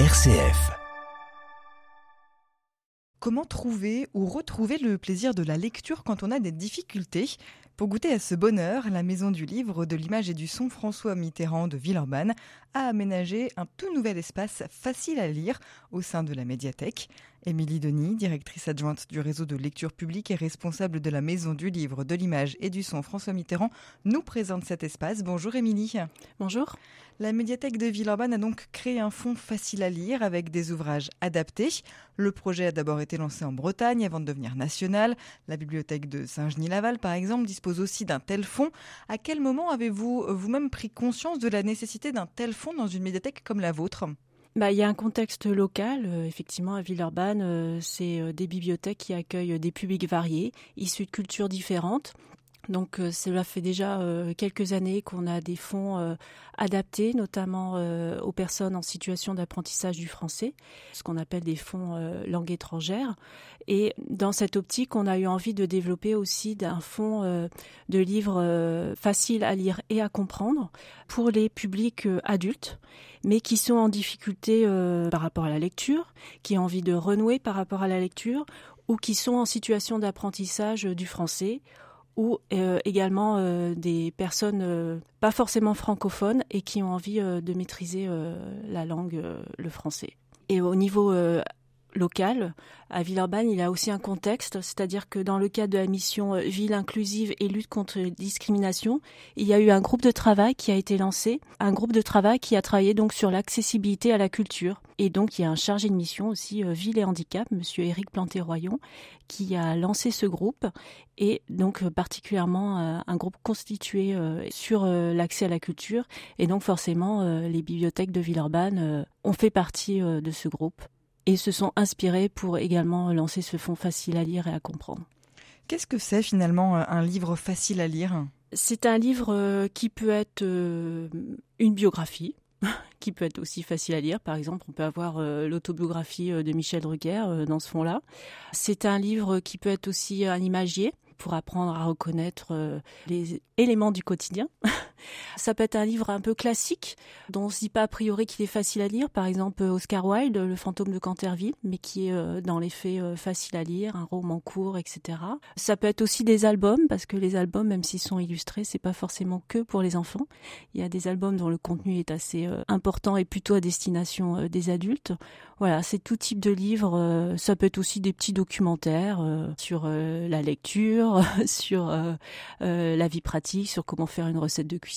RCF. Comment trouver ou retrouver le plaisir de la lecture quand on a des difficultés? Pour goûter à ce bonheur, la Maison du Livre, de l'image et du son François Mitterrand de Villeurbanne a aménagé un tout nouvel espace facile à lire au sein de la médiathèque. Émilie Denis, directrice adjointe du réseau de lecture publique et responsable de la Maison du Livre, de l'image et du son François Mitterrand, nous présente cet espace. Bonjour Émilie. Bonjour. La médiathèque de Villeurbanne a donc créé un fonds facile à lire avec des ouvrages adaptés. Le projet a d'abord été lancé en Bretagne avant de devenir national. La bibliothèque de Saint-Genis-Laval, par exemple, dispose aussi d'un tel fonds. À quel moment avez-vous vous-même pris conscience de la nécessité d'un tel fonds dans une médiathèque comme la vôtre? Bah, il y a un contexte local, euh, effectivement, à Villeurbanne, euh, c'est euh, des bibliothèques qui accueillent des publics variés, issus de cultures différentes. Donc cela fait déjà quelques années qu'on a des fonds adaptés, notamment aux personnes en situation d'apprentissage du français, ce qu'on appelle des fonds langue étrangère. Et dans cette optique, on a eu envie de développer aussi un fonds de livres faciles à lire et à comprendre pour les publics adultes, mais qui sont en difficulté par rapport à la lecture, qui ont envie de renouer par rapport à la lecture, ou qui sont en situation d'apprentissage du français ou euh, également euh, des personnes euh, pas forcément francophones et qui ont envie de maîtriser la langue, le français. Et au niveau local. À Villeurbanne, il y a aussi un contexte, c'est-à-dire que dans le cadre de la mission euh, Ville inclusive et lutte contre les discriminations, il y a eu un groupe de travail qui a été lancé, un groupe de travail qui a travaillé donc sur l'accessibilité à la culture. Et donc il y a un chargé de mission aussi euh, Ville et handicap, monsieur Éric Planté-Royon, qui a lancé ce groupe et donc euh, particulièrement un groupe constitué sur l'accès à la culture et donc forcément les bibliothèques de Villeurbanne ont fait partie de ce groupe et se sont inspirés pour également lancer ce fonds facile à lire et à comprendre. Qu'est-ce que c'est finalement euh, un livre facile à lire? C'est un livre euh, qui peut être euh, une biographie, qui peut être aussi facile à lire. Par exemple, on peut avoir l'autobiographie de Michel Drucker dans ce fonds-là. C'est un livre qui peut être aussi un imagier pour apprendre à reconnaître les éléments du quotidien. Ça peut être un livre un peu classique, dont on se dit pas a priori qu'il est facile à lire. Par exemple, Oscar Wilde, Le fantôme de Canterville, mais qui est euh, dans les faits euh, facile à lire, un roman court, etc. Ça peut être aussi des albums, parce que les albums, même s'ils sont illustrés, c'est pas forcément que pour les enfants. Il y a des albums dont le contenu est assez euh, important et plutôt à destination des adultes. Voilà, c'est tout type de livres. ça peut être aussi des petits documentaires sur la lecture, sur la vie pratique, sur comment faire une recette de cuisine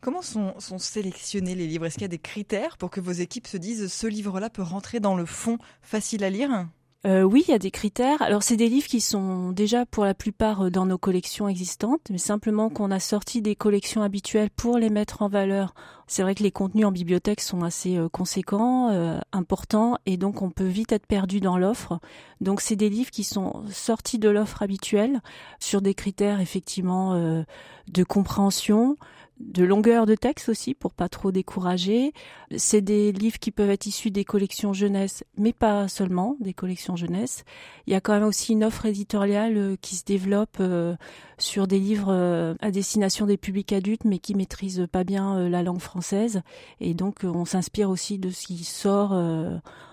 Comment sont, sélectionnés les livres? Est-ce qu'il y a des critères pour que vos équipes se disent ce livre-là peut rentrer dans le fond facile à lire? Euh, oui, il y a des critères. Alors, c'est des livres qui sont déjà pour la plupart euh, dans nos collections existantes, mais simplement qu'on a sorti des collections habituelles pour les mettre en valeur. C'est vrai que les contenus en bibliothèque sont assez euh, conséquents, importants, et donc on peut vite être perdu dans l'offre. Donc, c'est des livres qui sont sortis de l'offre habituelle sur des critères effectivement de compréhension, de longueur de texte aussi pour pas trop décourager. C'est des livres qui peuvent être issus des collections jeunesse, mais pas seulement des collections jeunesse. Il y a quand même aussi une offre éditoriale euh, qui se développe euh, sur des livres euh, à destination des publics adultes, mais qui maîtrisent pas bien la langue française. Et donc on s'inspire aussi de ce qui sort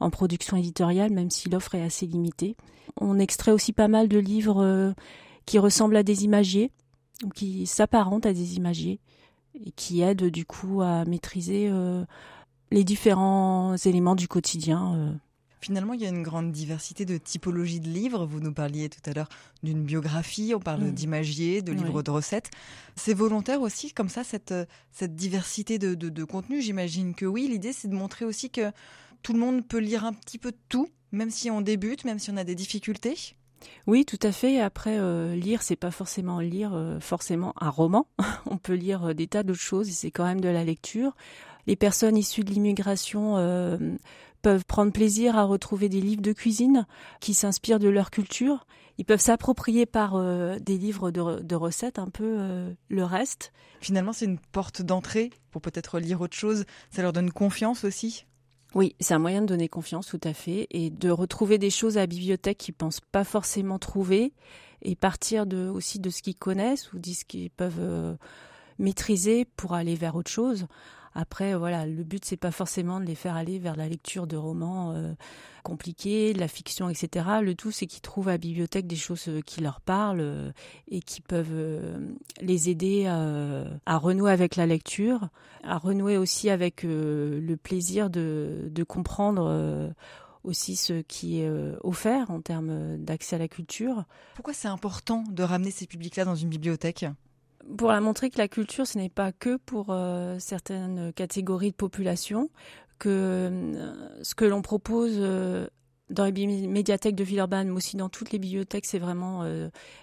en production éditoriale, même si l'offre est assez limitée. On extrait aussi pas mal de livres qui ressemblent à des imagiers ou qui s'apparentent à des imagiers et qui aide du coup à maîtriser euh, les différents éléments du quotidien. Euh. Finalement, il y a une grande diversité de typologies de livres. Vous nous parliez tout à l'heure d'une biographie, on parle mm. d'imagier, de livres de recettes. C'est volontaire aussi, comme ça, cette, cette diversité de, de, de contenu J'imagine que oui. L'idée, c'est de montrer aussi que tout le monde peut lire un petit peu de tout, même si on débute, même si on a des difficultés. Oui, tout à fait. Après, euh, lire, c'est pas forcément lire euh, forcément un roman. On peut lire euh, des tas d'autres choses c'est quand même de la lecture. Les personnes issues de l'immigration peuvent prendre plaisir à retrouver des livres de cuisine qui s'inspirent de leur culture. Ils peuvent s'approprier par des livres de, recettes un peu le reste. Finalement, c'est une porte d'entrée pour peut-être lire autre chose. Ça leur donne confiance aussi? Oui, c'est un moyen de donner confiance, tout à fait, et de retrouver des choses à la bibliothèque qu'ils pensent pas forcément trouver, et partir de, aussi de ce qu'ils connaissent ou de ce qu'ils peuvent euh, maîtriser pour aller vers autre chose. Après, voilà, le but c'est pas forcément de les faire aller vers la lecture de romans euh, compliqués, de la fiction, etc. Le tout c'est qu'ils trouvent à la bibliothèque des choses euh, qui leur parlent euh, et qui peuvent les aider à renouer avec la lecture, à renouer aussi avec le plaisir de, de comprendre aussi ce qui est offert en termes d'accès à la culture. Pourquoi c'est important de ramener ces publics-là dans une bibliothèque? Pour la montrer que la culture, ce n'est pas que pour euh, certaines catégories de population, que euh, ce que l'on propose euh, dans les médiathèques de Villeurbanne, mais aussi dans toutes les bibliothèques, c'est vraiment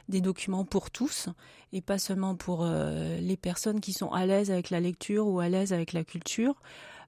des documents pour tous et pas seulement pour les personnes qui sont à l'aise avec la lecture ou à l'aise avec la culture.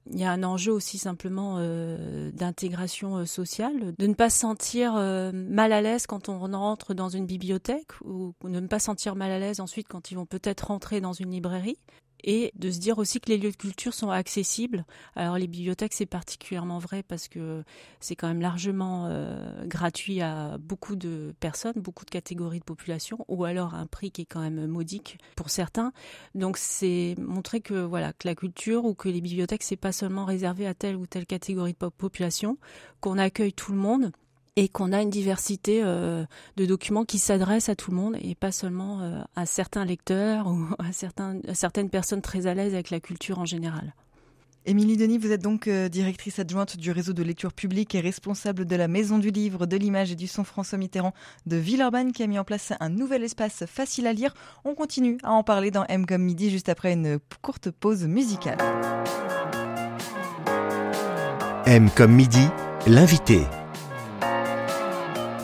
Il y a un enjeu aussi simplement euh, d'intégration euh, sociale, de ne pas se sentir euh, mal à l'aise quand on rentre dans une bibliothèque ou de ne pas sentir mal à l'aise ensuite quand ils vont peut-être rentrer dans une librairie et de se dire aussi que les lieux de culture sont accessibles. Alors les bibliothèques, c'est particulièrement vrai parce que c'est quand même largement euh, gratuit à beaucoup de personnes, beaucoup de catégories de population, ou alors un prix qui est quand même modique pour certains. Donc c'est montrer que voilà que la culture ou que les bibliothèques, c'est pas seulement réservé à telle ou telle catégorie de population, qu'on accueille tout le monde et qu'on a une diversité euh, de documents qui s'adressent à tout le monde et pas seulement euh, à certains lecteurs ou à, certains, certaines personnes très à l'aise avec la culture en général. Émilie Denis, vous êtes donc euh, directrice adjointe du réseau de lecture publique et responsable de la Maison du Livre, de l'Image et du Son François Mitterrand de Villeurbanne qui a mis en place un nouvel espace facile à lire. On continue à en parler dans M comme midi juste après une courte pause musicale. M comme midi, l'invité.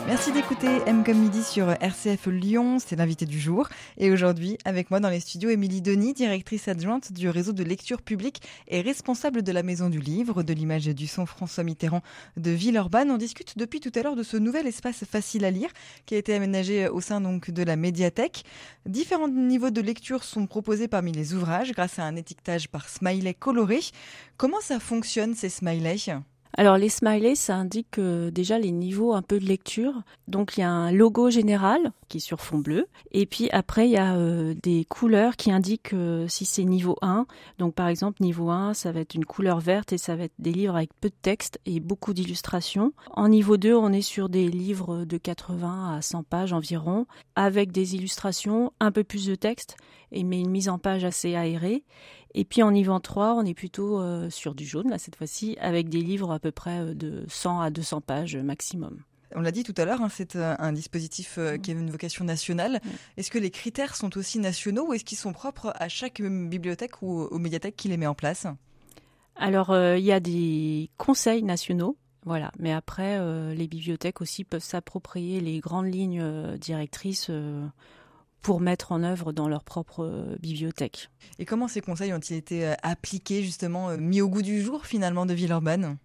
Merci d'écouter M comme midi sur RCF Lyon, c'est l'invité du jour. Et aujourd'hui, avec moi dans les studios, Émilie Denis, directrice adjointe du réseau de lecture publique et responsable de la Maison du Livre, de l'image et du son François Mitterrand de Villeurbanne. On discute depuis tout à l'heure de ce nouvel espace facile à lire qui a été aménagé au sein donc de la médiathèque. Différents niveaux de lecture sont proposés parmi les ouvrages grâce à un étiquetage par smiley coloré. Comment ça fonctionne ces smileys? Alors les smileys, ça indique déjà les niveaux un peu de lecture. Donc il y a un logo général qui est sur fond bleu. Et puis après, il y a euh, des couleurs qui indiquent euh, si c'est niveau 1. Donc par exemple, niveau 1, ça va être une couleur verte et ça va être des livres avec peu de texte et beaucoup d'illustrations. En niveau 2, on est sur des livres de 80 à 100 pages environ, avec des illustrations, un peu plus de texte, et mais une mise en page assez aérée. Et puis en niveau 3, on est plutôt euh, sur du jaune, là cette fois-ci, avec des livres à peu près de 100 à 200 pages maximum. On l'a dit tout à l'heure, hein, c'est euh, un dispositif euh, mm. qui a une vocation nationale. Mm. Est-ce que les critères sont aussi nationaux ou est-ce qu'ils sont propres à chaque bibliothèque ou aux médiathèques qui les met en place? Alors, il y a des conseils nationaux voilà, mais après, les bibliothèques aussi peuvent s'approprier les grandes lignes directrices pour mettre en œuvre dans leur propre bibliothèque. Et comment ces conseils ont-ils été appliqués, justement, mis au goût du jour finalement de Villeurbanne?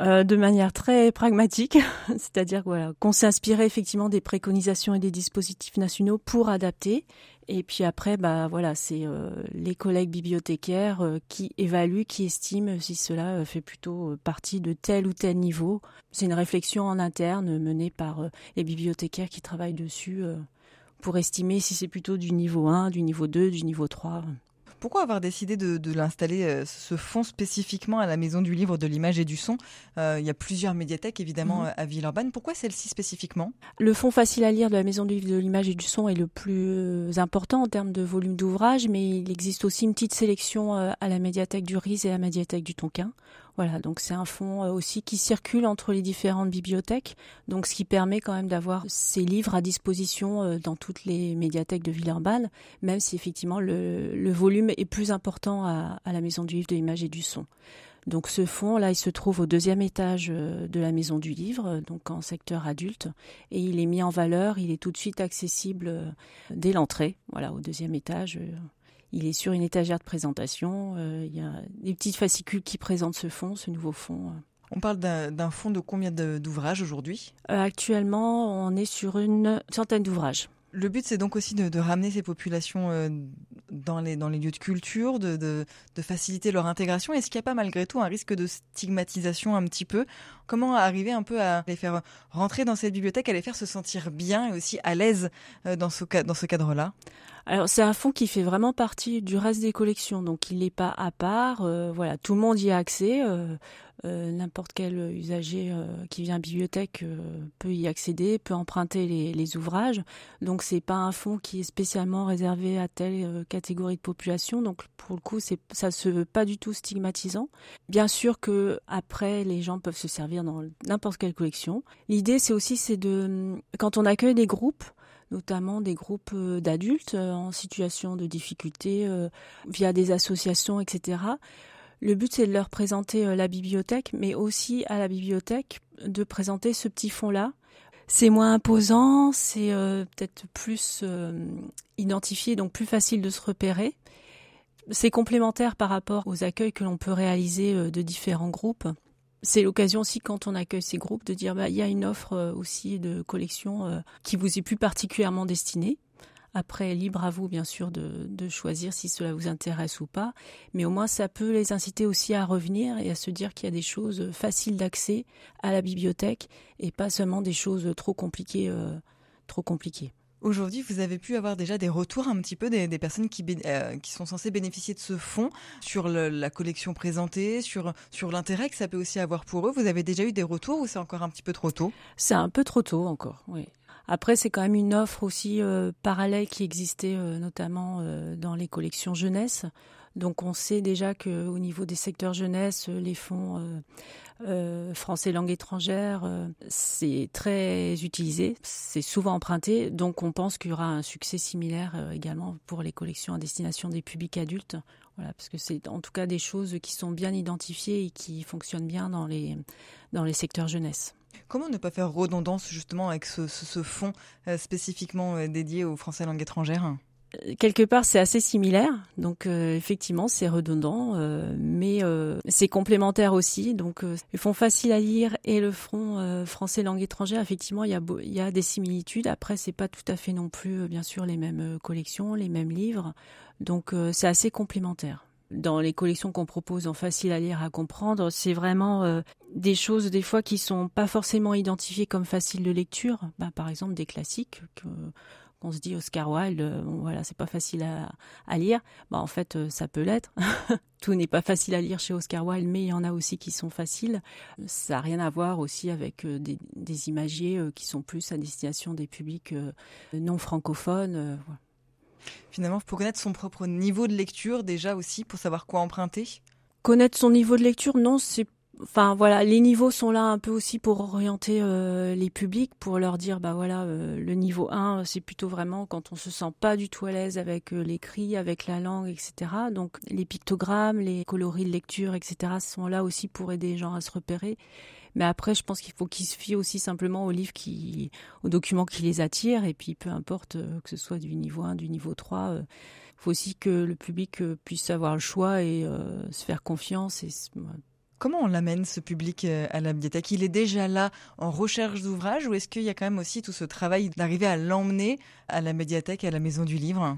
Euh, de manière très pragmatique, c'est-à-dire voilà, qu'on s'inspirait effectivement des préconisations et des dispositifs nationaux pour adapter. Et puis après, bah voilà, c'est euh, les collègues bibliothécaires euh, qui évaluent, qui estiment si cela fait plutôt partie de tel ou tel niveau. C'est une réflexion en interne menée par les bibliothécaires qui travaillent dessus pour estimer si c'est plutôt du niveau 1, du niveau 2, du niveau 3. Pourquoi avoir décidé de, l'installer, euh, ce fonds spécifiquement à la Maison du Livre, de l'Image et du Son? Euh, Il y a plusieurs médiathèques évidemment mhm. à Villeurbanne. Pourquoi celle-ci spécifiquement? Le fonds facile à lire de la Maison du Livre, de l'Image et du Son est le plus important en termes de volume d'ouvrage, mais il existe aussi une petite sélection euh, à la médiathèque du Riz et à la médiathèque du Tonkin. Voilà, donc c'est un fonds euh, aussi qui circule entre les différentes bibliothèques, donc ce qui permet quand même d'avoir ces livres à disposition euh, dans toutes les médiathèques de Villeurbanne, même si effectivement le, volume est plus important à, la Maison du Livre de l'Image et du Son. Donc ce fonds là, il se trouve au deuxième étage euh, de la Maison du Livre, donc en secteur adulte, et il est mis en valeur, il est tout de suite accessible dès l'entrée, voilà, au deuxième étage. Il est sur une étagère de présentation. Euh, il y a des petites fascicules qui présentent ce fonds, ce nouveau fonds. Euh. On parle d'un fonds de combien d'ouvrages aujourd'hui? Euh, Actuellement, on est sur une centaine d'ouvrages. Le but, c'est donc aussi de, ramener ces populations dans, les, lieux de culture, de, faciliter leur intégration. Est-ce qu'il n'y a pas malgré tout un risque de stigmatisation un petit peu? Comment arriver un peu à les faire rentrer dans cette bibliothèque, à les faire se sentir bien et aussi à l'aise dans ce, dans ce cadre-là? Alors c'est un fonds qui fait vraiment partie du reste des collections, donc il n'est pas à part. Euh, voilà, tout le monde y a accès. Euh, euh, n'importe quel usager qui vient à la bibliothèque peut y accéder, peut emprunter les, ouvrages. Donc c'est pas un fonds qui est spécialement réservé à telle catégorie de population. Donc pour le coup, c'est ça se veut pas du tout stigmatisant. Bien sûr que après les gens peuvent se servir dans n'importe quelle collection. L'idée c'est aussi c'est de quand on accueille des groupes notamment des groupes euh, d'adultes euh, en situation de difficulté euh, via des associations, etc. Le but, c'est de leur présenter la bibliothèque, mais aussi à la bibliothèque de présenter ce petit fonds-là. C'est moins imposant, c'est peut-être plus identifié, donc plus facile de se repérer. C'est complémentaire par rapport aux accueils que l'on peut réaliser de différents groupes c'est l'occasion aussi quand on accueille ces groupes de dire bah il y a une offre euh, aussi de collection euh, qui vous est plus particulièrement destinée. Après, libre à vous bien sûr de, choisir si cela vous intéresse ou pas, mais au moins ça peut les inciter aussi à revenir et à se dire qu'il y a des choses faciles d'accès à la bibliothèque et pas seulement des choses trop compliquées, euh, trop compliquées. Aujourd'hui, vous avez pu avoir déjà des retours un petit peu des, personnes qui, euh, qui, sont censées bénéficier de ce fonds sur la collection présentée, sur, sur l'intérêt que ça peut aussi avoir pour eux. Vous avez déjà eu des retours ou c'est encore un petit peu trop tôt? C'est un peu trop tôt encore, oui. Après, c'est quand même une offre aussi euh, parallèle qui existait euh, notamment dans les collections jeunesse. Donc on sait déjà qu'au niveau des secteurs jeunesse, les fonds euh, français langue étrangère, euh, c'est très utilisé, c'est souvent emprunté, donc on pense qu'il y aura un succès similaire euh, également pour les collections à destination des publics adultes. Parce que c'est en tout cas des choses qui sont bien identifiées et qui fonctionnent bien dans les, dans les secteurs jeunesse. Comment ne pas faire redondance justement avec ce, ce fonds spécifiquement dédié aux Français langue étrangère? Quelque part c'est assez similaire. Donc euh, effectivement c'est redondant euh, mais euh, c'est complémentaire aussi. Donc le fonds facile à lire et le front français langue étrangère effectivement il y a il y a des similitudes. Après c'est pas tout à fait non plus bien sûr les mêmes collections les mêmes livres. Donc c'est assez complémentaire. Dans les collections qu'on propose en facile à lire à comprendre, c'est vraiment des choses des fois qui sont pas forcément identifiées comme faciles de lecture. Bah, par exemple des classiques que qu'on se dit Oscar Wilde, euh, voilà, c'est pas facile à, lire. Bah, en fait, euh, ça peut l'être. Tout n'est pas facile à lire chez Oscar Wilde, mais il y en a aussi qui sont faciles. Ça n'a rien à voir aussi avec euh, des, imagiers qui sont plus à destination des publics non francophones. Finalement, pour connaître son propre niveau de lecture, déjà aussi, pour savoir quoi emprunter? Connaître son niveau de lecture, non, c'est Enfin voilà, les niveaux sont là un peu aussi pour orienter euh, les publics, pour leur dire bah voilà, euh, le niveau 1 c'est plutôt vraiment quand on se sent pas du tout à l'aise avec euh, l'écrit, avec la langue, etc. Donc les pictogrammes, les coloris de lecture, etc. sont là aussi pour aider les gens à se repérer. Mais après, je pense qu'il faut qu'ils se fient aussi simplement aux livres qui, aux documents qui les attirent, et puis peu importe que ce soit du niveau 1, du niveau 3. il faut aussi que le public puisse avoir le choix et se faire confiance Comment on l'amène ce public euh, à la bibliothèque Il est déjà là en recherche d'ouvrages ou est-ce qu'il y a quand même aussi tout ce travail d'arriver à l'emmener à la médiathèque à la maison du livre?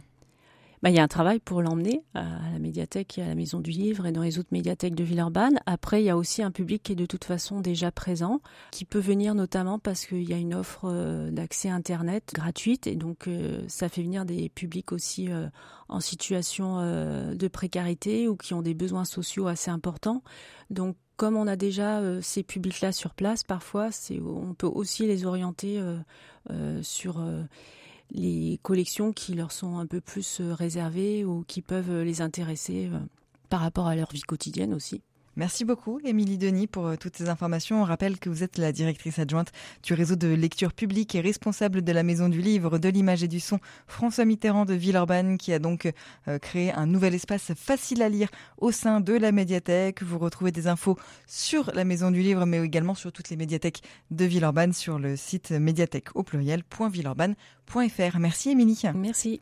Bah, il y a un travail pour l'emmener à la médiathèque et à la maison du livre et dans les autres médiathèques de Villeurbanne. Après, il y a aussi un public qui est de toute façon déjà présent, qui peut venir notamment parce qu'il y a une offre euh, d'accès Internet gratuite et donc euh, ça fait venir des publics aussi en situation de précarité ou qui ont des besoins sociaux assez importants. Donc, comme on a déjà euh, ces publics-là sur place, parfois, on peut aussi les orienter euh, euh, sur les collections qui leur sont un peu plus réservées ou qui peuvent les intéresser par rapport à leur vie quotidienne aussi. Merci beaucoup, Émilie Denis, pour euh, toutes ces informations. On rappelle que vous êtes la directrice adjointe du réseau de lecture publique et responsable de la Maison du Livre, de l'image et du son François Mitterrand de Villeurbanne, qui a donc euh, créé un nouvel espace facile à lire au sein de la médiathèque. Vous retrouvez des infos sur la Maison du Livre, mais également sur toutes les médiathèques de Villeurbanne sur le site médiathèque au pluriel.villeurbanne.fr. Merci, Émilie. Merci.